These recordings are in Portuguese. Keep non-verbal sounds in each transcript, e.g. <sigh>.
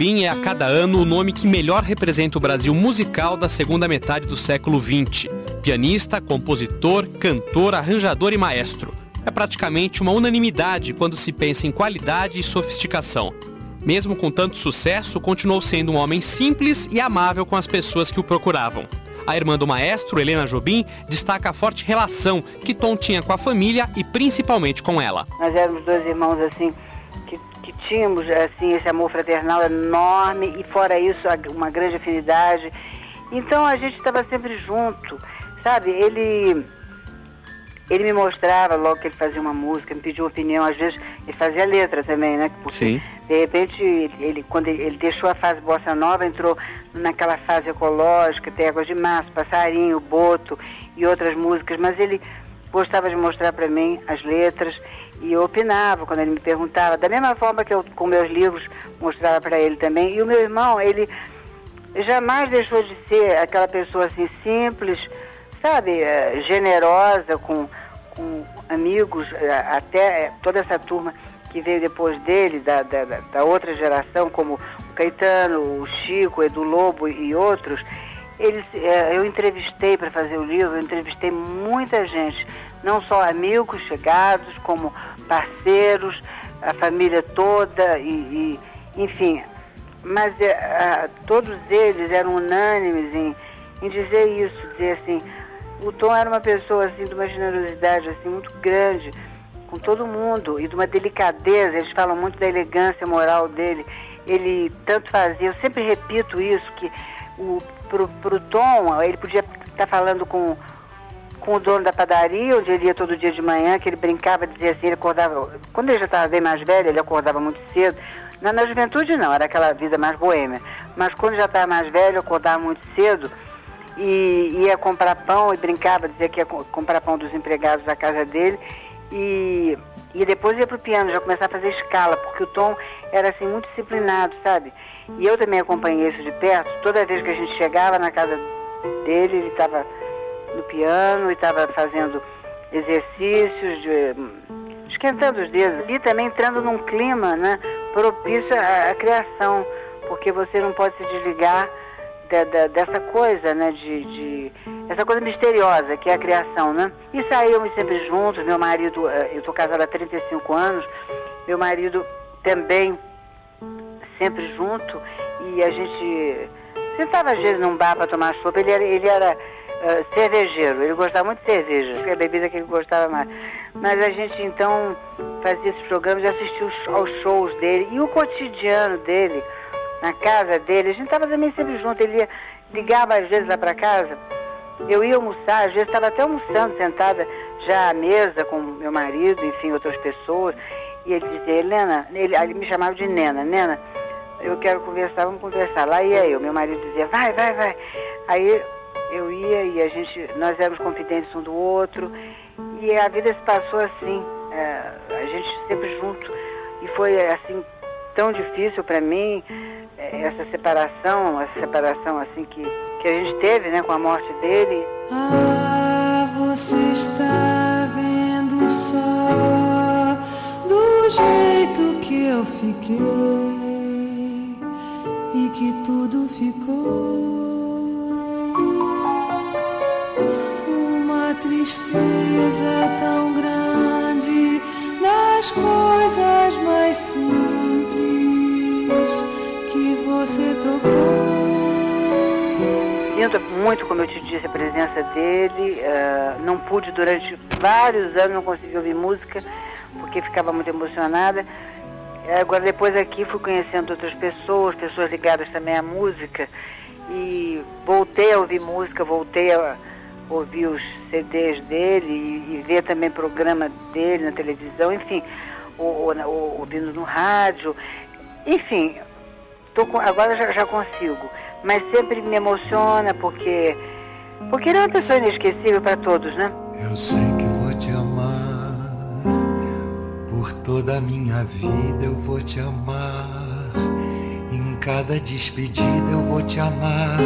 Jobim é a cada ano o nome que melhor representa o Brasil musical da segunda metade do século XX. Pianista, compositor, cantor, arranjador e maestro. É praticamente uma unanimidade quando se pensa em qualidade e sofisticação. Mesmo com tanto sucesso, continuou sendo um homem simples e amável com as pessoas que o procuravam. A irmã do maestro, Helena Jobim, destaca a forte relação que Tom tinha com a família e principalmente com ela. Nós éramos dois irmãos assim que, que tínhamos assim esse amor fraternal enorme e fora isso uma grande afinidade. Então a gente estava sempre junto, sabe? Ele ele me mostrava logo que ele fazia uma música, me pediu opinião, às vezes ele fazia letra também, né? Porque, Sim. De repente, ele, quando ele, ele, deixou a fase bossa nova, entrou naquela fase ecológica, tem Águas de Março, Passarinho, Boto e outras músicas, mas ele gostava de mostrar para mim as letras e eu opinava quando ele me perguntava, da mesma forma que eu com meus livros mostrava para ele também. E o meu irmão, ele jamais deixou de ser aquela pessoa assim simples, sabe, eh, generosa com com amigos, eh, até eh, toda essa turma que veio depois dele, da, da, da outra geração, como o Caetano, o Chico, o Edu Lobo e outros, eles, eh, eu entrevistei para fazer o livro, eu entrevistei muita gente, não só amigos chegados, como parceiros, a família toda, e, e enfim. Mas todos eles eram unânimes em, em dizer isso, dizer assim, o Tom era uma pessoa assim de uma generosidade assim muito grande com todo mundo e de uma delicadeza. Eles falam muito da elegância moral dele. Ele tanto fazia. Eu sempre repito isso que o pro, pro Tom ele podia estar falando com com o dono da padaria, onde ele ia todo dia de manhã, que ele brincava, dizia assim, ele acordava. Quando ele já estava bem mais velho, ele acordava muito cedo. Na, na juventude não, era aquela vida mais boêmia. Mas quando já estava mais velho, acordava muito cedo e ia comprar pão e brincava, dizia que ia comprar pão dos empregados da casa dele e, e depois ia pro piano, já começar a fazer escala, porque o Tom era assim muito disciplinado, sabe? E eu também acompanhei isso de perto, toda vez que a gente chegava na casa dele, ele estava no piano e estava fazendo exercícios, de, esquentando os dedos e também entrando num clima né, propício à, à criação, porque você não pode se desligar de, de, dessa coisa, né, de, de, essa coisa misteriosa que é a criação, né? E saímos sempre juntos, meu marido, eh, eu estou casada há 35 anos, meu marido também sempre junto e a gente sentava às vezes num bar para tomar sopa, ele era, ele era uh, cervejeiro, ele gostava muito de cerveja, que é a bebida que ele gostava mais. Mas a gente então fazia esses programas e assistia aos shows dele e o cotidiano dele, na casa dele. A gente estava também sempre junto. Ele ligava às vezes lá para casa. Eu ia almoçar, às vezes estava até almoçando, sentada já à mesa com meu marido, enfim, outras pessoas. E ele dizia, Helena, ele, ele me chamava de Nena, Nena, eu quero conversar, vamos conversar. Lá ia eu, meu marido dizia, vai, vai, vai. Aí eu ia e a gente, nós éramos confidentes um do outro. E a vida se passou assim, é, a gente sempre junto. E foi assim, tão difícil para mim essa separação, essa separação assim que, que a gente teve, né, com a morte dele. Ah, você está vendo só do jeito que eu fiquei e que tudo ficou uma tristeza tão grande nas coisas mais simples Sinto muito, como eu te disse, a presença dele. Uh, não pude durante vários anos, não consegui ouvir música, porque ficava muito emocionada. Agora depois aqui fui conhecendo outras pessoas, pessoas ligadas também à música, e voltei a ouvir música, voltei a ouvir os CDs dele e, e ver também programa dele na televisão, enfim, ou, ou, ouvindo no rádio. Enfim, Tô com, agora já, já consigo, mas sempre me emociona porque porque ele é uma pessoa inesquecível para todos, né? Eu sei que vou te amar por toda a minha vida, eu vou te amar. Em cada despedida eu vou te amar.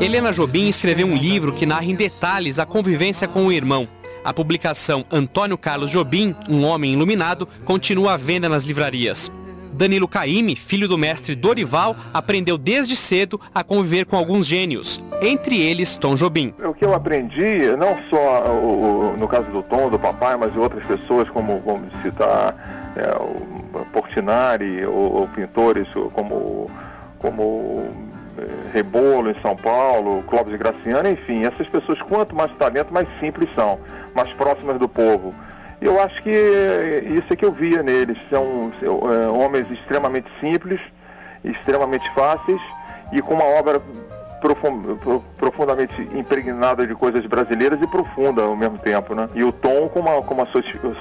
Helena Jobim escreveu um livro que narra em detalhes a convivência com o irmão. A publicação Antônio Carlos Jobim, Um Homem Iluminado, continua à venda nas livrarias. Danilo Caime, filho do mestre Dorival, aprendeu desde cedo a conviver com alguns gênios, entre eles Tom Jobim. O que eu aprendi, não só o, o, no caso do Tom, do papai, mas de outras pessoas, como vamos citar é, o Portinari, ou, ou, pintores como, como é, Rebolo em São Paulo, Clóvis Graciano, enfim, essas pessoas, quanto mais talento, mais simples são, mais próximas do povo. Eu acho que isso é que eu via neles. São, é, homens extremamente simples, extremamente fáceis e com uma obra profundamente impregnada de coisas brasileiras e profunda ao mesmo tempo, né? E o tom com uma, com uma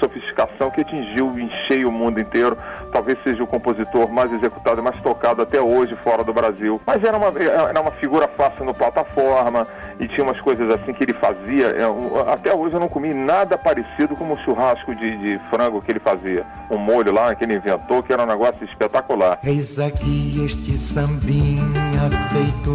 sofisticação que atingiu em cheio o mundo inteiro. Talvez seja o compositor mais executado e mais tocado até hoje fora do Brasil. Mas era uma, era uma figura fácil no plataforma e tinha umas coisas assim que ele fazia. É, até hoje eu não comi nada parecido com o churrasco de, de frango que ele fazia. Um molho lá que ele inventou que era um negócio espetacular. Eis aqui este sambinha feito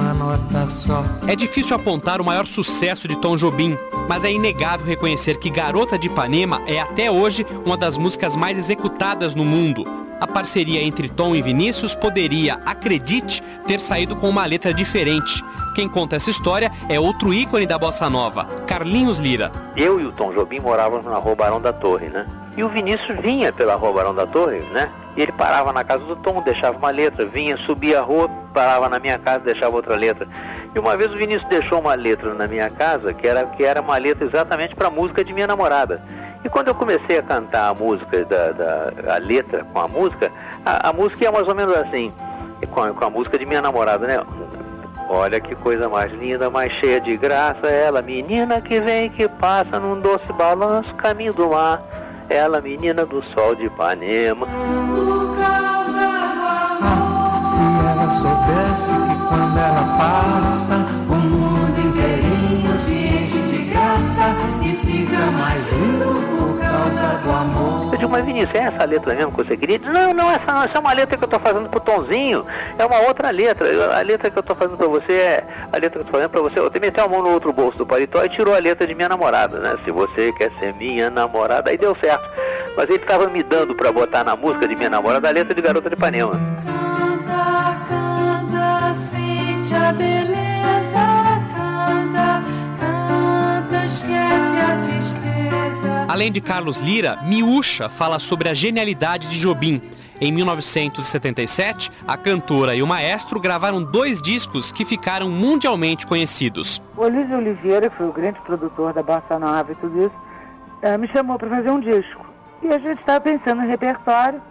numa nota só. É difícil apontar o maior sucesso de Tom Jobim, mas é inegável reconhecer que Garota de Ipanema é até hoje uma das músicas mais executadas no mundo. A parceria entre Tom e Vinícius poderia, acredite, ter saído com uma letra diferente. Quem conta essa história é outro ícone da bossa nova, Carlinhos Lira. Eu e o Tom Jobim morávamos na Rua Barão da Torre, né? E o Vinícius vinha pela Rua Barão da Torre, né? E ele parava na casa do Tom, deixava uma letra, vinha, subia a rua, parava na minha casa, deixava outra letra. E uma vez o Vinícius deixou uma letra na minha casa, que era, que era uma letra exatamente para a música de minha namorada. E quando eu comecei a cantar a música, da, da a letra com a música, a, a música ia mais ou menos assim, com a, com a música de minha namorada, né? Olha que coisa mais linda, mais cheia de graça, ela menina que vem que passa num doce balanço, caminho do mar. Ela menina do sol de Ipanema. Soubesse que quando ela passa, o mundo inteirinho se enche de graça e fica mais lindo por causa do amor. Eu digo, mas Vinícius, é essa letra mesmo que você queria? Diz, não, não, essa não, essa é uma letra que eu estou fazendo pro Tonzinho, é uma outra letra. A letra que eu estou fazendo para você é a letra que eu estou fazendo para você. Eu meteu a mão no outro bolso do paletó e tirou a letra de minha namorada, né? Se você quer ser minha namorada, aí deu certo. Mas ele estava me dando para botar na música de minha namorada a letra de Garota de Ipanema. Além de Carlos Lira, Miúcha fala sobre a genialidade de Jobim. Em 1977, a cantora e o maestro gravaram dois discos que ficaram mundialmente conhecidos. O Luiz Oliveira, que foi o grande produtor da Bossa Nova e tudo isso, eh, me chamou para fazer um disco. E a gente estava pensando em repertório.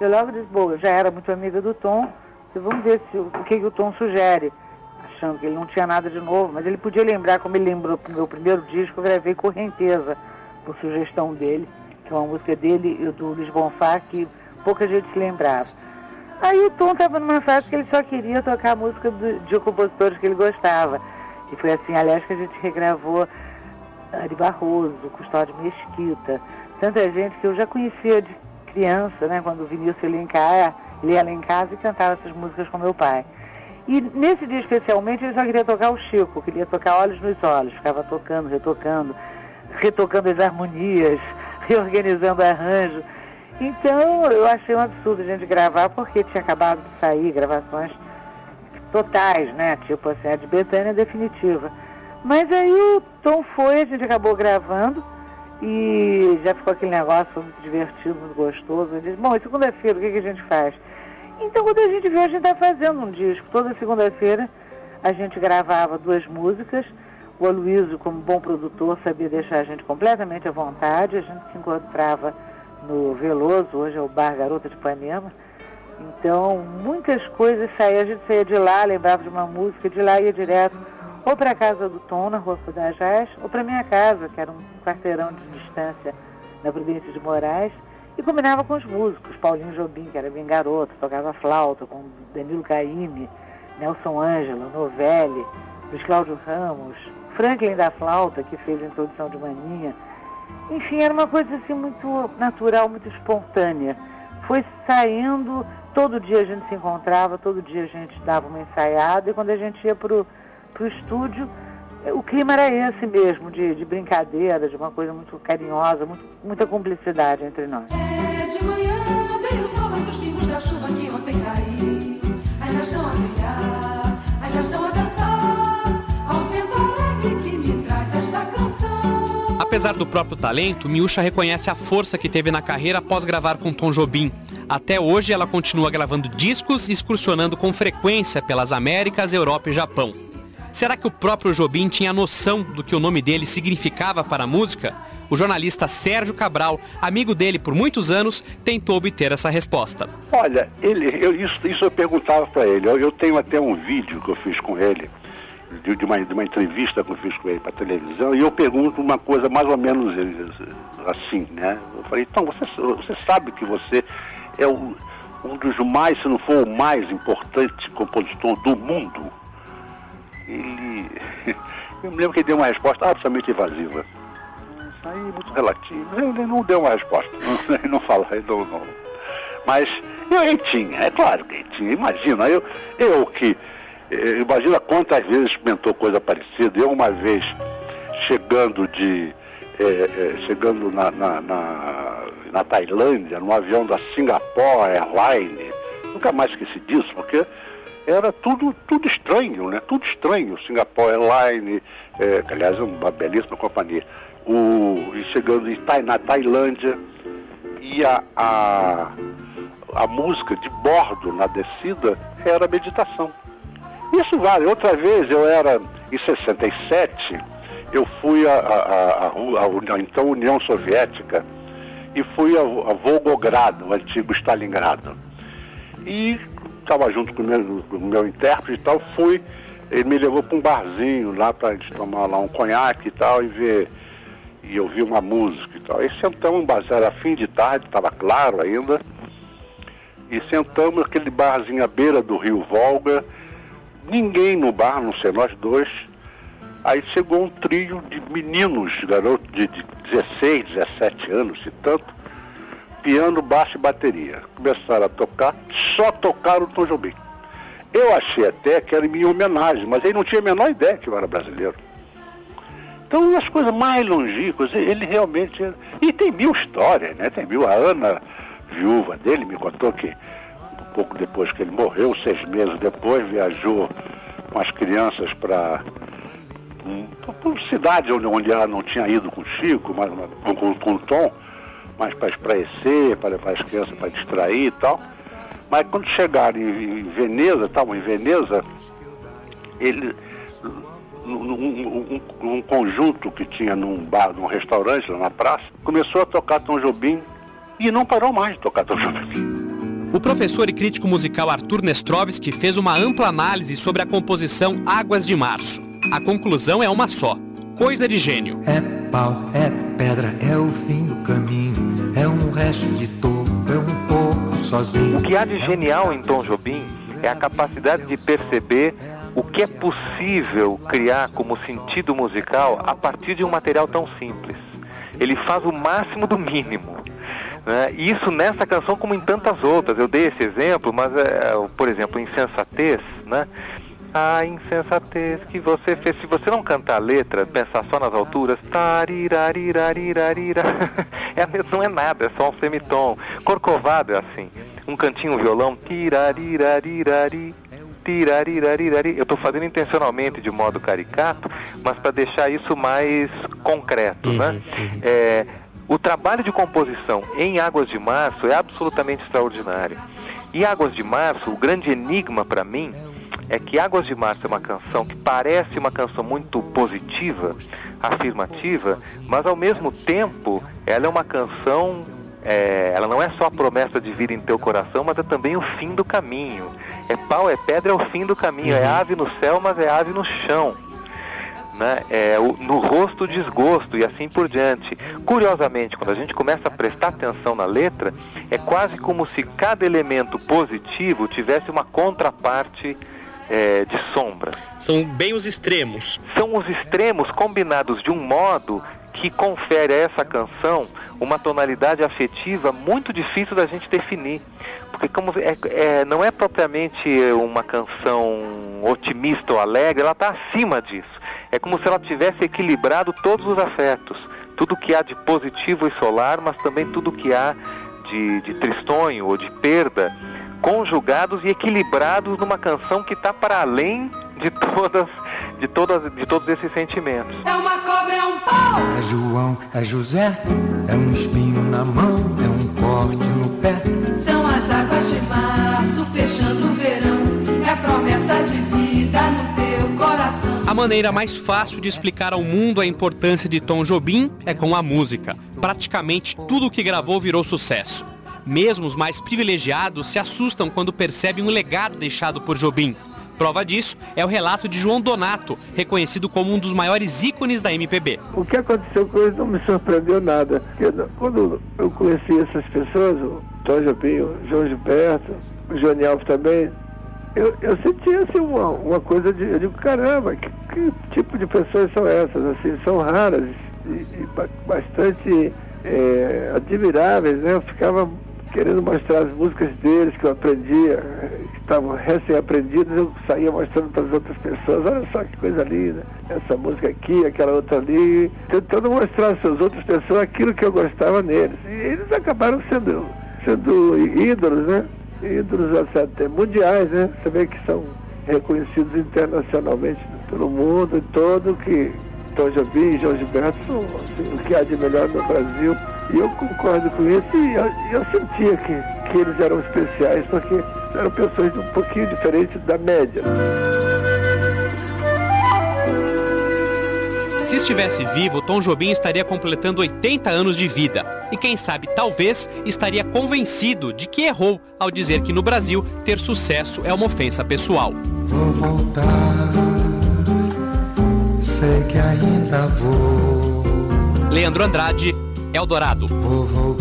Eu logo disse, bom, eu já era muito amiga do Tom, então vamos ver se, o que, que o Tom sugere. Achando que ele não tinha nada de novo, mas ele podia lembrar, como ele lembrou do meu primeiro disco, eu gravei Correnteza, por sugestão dele, que é uma música dele e do Luiz Bonfá, que pouca gente se lembrava. Aí o Tom estava numa fase que ele só queria tocar a música do, de compositores que ele gostava. E foi assim, aliás, que a gente regravou Ari Barroso, Custódio Mesquita, tanta gente que eu já conhecia de criança, né, quando o Vinícius casa, ele ia lá em casa e cantava essas músicas com meu pai. E nesse dia especialmente ele só queria tocar o Chico, queria tocar Olhos nos Olhos, ficava tocando, retocando, retocando as harmonias, <laughs> reorganizando arranjo. Então eu achei um absurdo a gente gravar porque tinha acabado de sair gravações totais, né? Tipo assim, a de Betânia definitiva. Mas aí o Tom foi, a gente acabou gravando e já ficou aquele negócio muito divertido, muito gostoso. Ele disse, bom, e segunda-feira o que, que a gente faz? Então quando a gente viu, a gente está fazendo um disco. Toda segunda-feira a gente gravava duas músicas. O Aloysio, como bom produtor, sabia deixar a gente completamente à vontade. A gente se encontrava no Veloso, hoje é o Bar Garota de Ipanema. Então, muitas coisas saíam, a gente saía de lá, lembrava de uma música, de lá ia direto ou para a casa do Tom, na Rua Fudajás, ou para minha casa, que era um quarteirão de distância na Prudência de Moraes, e combinava com os músicos, Paulinho Jobim, que era bem garoto, tocava flauta, com Danilo Caime, Nelson Ângelo, Novelli, Luiz Cláudio Ramos, Franklin da Flauta, que fez a introdução de Maninha. Enfim, era uma coisa assim muito natural, muito espontânea. Foi saindo, todo dia a gente se encontrava, todo dia a gente dava uma ensaiada, e quando a gente ia para o estúdio, o clima era esse mesmo, de, de brincadeira, de uma coisa muito carinhosa, muito, muita cumplicidade entre nós. Apesar do próprio talento, Miúcha reconhece a força que teve na carreira após gravar com Tom Jobim. Até hoje, ela continua gravando discos e excursionando com frequência pelas Américas, Europa e Japão. Será que o próprio Jobim tinha noção do que o nome dele significava para a música? O jornalista Sérgio Cabral, amigo dele por muitos anos, tentou obter essa resposta. Olha, ele, eu, isso, isso eu perguntava para ele. Eu, eu, tenho até um vídeo que eu fiz com ele, de, de, uma, de uma entrevista que eu fiz com ele para televisão, e eu pergunto uma coisa mais ou menos assim, né? Eu falei, então, você, você sabe que você é um dos mais, se não for o mais importante compositor do mundo? Ele. <laughs> Eu me lembro que ele deu uma resposta absolutamente evasiva aí muito relativo. Ele não deu uma resposta, <laughs> ele não fala, ele não, não. Mas eu, tinha, é claro que tinha. Imagina, eu, eu que. Eh, imagina quantas vezes experimentou coisa parecida. Eu uma vez chegando de. É, é, chegando na, na, na, na, Tailândia, num avião da Singapore Airlines, nunca mais esqueci disso, porque era tudo, tudo estranho, né? Tudo estranho. Singapore Airlines, é, que aliás é uma belíssima companhia o, chegando em, na Tailândia, e a, a, a música de bordo na descida era meditação. Isso vale. Outra vez eu era, em 67, eu fui a, a, a, a então União Soviética e fui a, a Volgogrado, o antigo Stalingrado. E estava junto com o meu, com meu intérprete e tal, fui, ele me levou para um barzinho lá para tomar lá um conhaque e tal e ver e ouvi uma música e tal. E sentamos, era fim de tarde, estava claro ainda, e sentamos naquele barzinho à beira do rio Volga, ninguém no bar, não sei, nós dois. Aí chegou um trio de meninos, garotos de, de 16, 17 anos e tanto, piano, baixo e bateria. Começaram a tocar, só tocaram o Tom Jobim. Eu achei até que era minha homenagem, mas ele não tinha a menor ideia que eu era brasileiro. Então, as coisas mais longínquas, ele realmente. E tem mil histórias, né? Tem mil. A Ana, viúva dele, me contou que um pouco depois que ele morreu, seis meses depois, viajou com as crianças para uma cidade onde, onde ela não tinha ido com o Chico, mas, com, com o Tom, mas para espreecer, para, para as crianças para distrair e tal. Mas quando chegaram em, em Veneza, estavam em Veneza, ele num, um, conjunto que tinha num bar, num restaurante lá na praça, começou a tocar Tom Jobim e não parou mais de tocar Tom Jobim. O professor e crítico musical Arthur Nestrovski fez uma ampla análise sobre a composição Águas de Março. A conclusão é uma só: coisa de gênio. É pau, é pedra, é o fim do caminho, é um resto de topo, é um pouco sozinho. O que há de genial em Tom Jobim é a capacidade de perceber o que é possível criar como sentido musical a partir de um material tão simples. Ele faz o máximo do mínimo. Né? Isso nessa canção como em tantas outras. Eu dei esse exemplo, mas, é, por exemplo, Insensatez, né? A insensatez que você fez. Se você não cantar a letra, pensar só nas alturas, <laughs> é, não é nada, é só um semitom. Corcovado é assim. Um cantinho violão, tirarirarirari eu estou fazendo intencionalmente de modo caricato, mas para deixar isso mais concreto, uhum, né? Uhum. É, o trabalho de composição em Águas de Março é absolutamente extraordinário. E Águas de Março, o grande enigma para mim é que Águas de Março é uma canção que parece uma canção muito positiva, afirmativa, mas ao mesmo tempo ela é uma canção é, ela não é só a promessa de vida em teu coração, mas é também o fim do caminho. É pau, é pedra, é o fim do caminho. É uhum. É ave no céu, mas é ave no chão. Né? É, o, no rosto desgosto e assim por diante. Curiosamente, quando a gente começa a prestar atenção na letra, é quase como se cada elemento positivo tivesse uma contraparte é, de sombra. São bem os extremos. São os extremos combinados de um modo que confere a essa canção uma tonalidade afetiva muito difícil da gente definir. Porque como é, é, não é propriamente uma canção otimista ou alegre, ela está acima disso. É como se ela tivesse equilibrado todos os afetos. Tudo que há de positivo e solar, mas também tudo que há de, de tristonho ou de perda, conjugados e equilibrados numa canção que está para além de todas de, todas, de todos esses sentimentos. É uma cobra, é um pau. É João, é José, é um espinho na mão, é um corte no pé. São as águas de março fechando o verão. É promessa de vida no teu coração. A maneira mais fácil de explicar ao mundo a importância de Tom Jobim é com a música. Praticamente tudo o que gravou virou sucesso. Mesmo os mais privilegiados se assustam quando percebem o legado deixado por Jobim. Prova disso é o relato de João Donato, reconhecido como um dos maiores ícones da MPB. O que aconteceu com eles não me surpreendeu nada. Quando eu conheci essas pessoas, o Tom Jobim, o João Gilberto, o Johnny Alves também, eu, eu sentia assim, uma, uma coisa de, eu digo, caramba, que, que tipo de pessoas são essas? Assim, são raras e, e bastante é, admiráveis, né? Eu ficava querendo mostrar as músicas deles que eu aprendia, que estavam recém-aprendidas, eu saía mostrando para as outras pessoas, olha só que coisa linda, essa música aqui, aquela outra ali, tentando mostrar as outras pessoas aquilo que eu gostava neles. E eles acabaram sendo, sendo ídolos, né? Ídolos até mundiais, né? Você vê que são reconhecidos internacionalmente pelo mundo todo, que Tom Jobim e João Gilberto são assim, o que há de melhor no Brasil. E eu concordo com isso e eu, eu sentia que, que eles eram especiais porque eram pessoas um pouquinho diferentes da média. Se estivesse vivo, Tom Jobim estaria completando 80 anos de vida. E quem sabe, talvez, estaria convencido de que errou ao dizer que no Brasil ter sucesso é uma ofensa pessoal. Vou voltar, sei que ainda vou. Leandro Andrade, Eldorado. Voltar.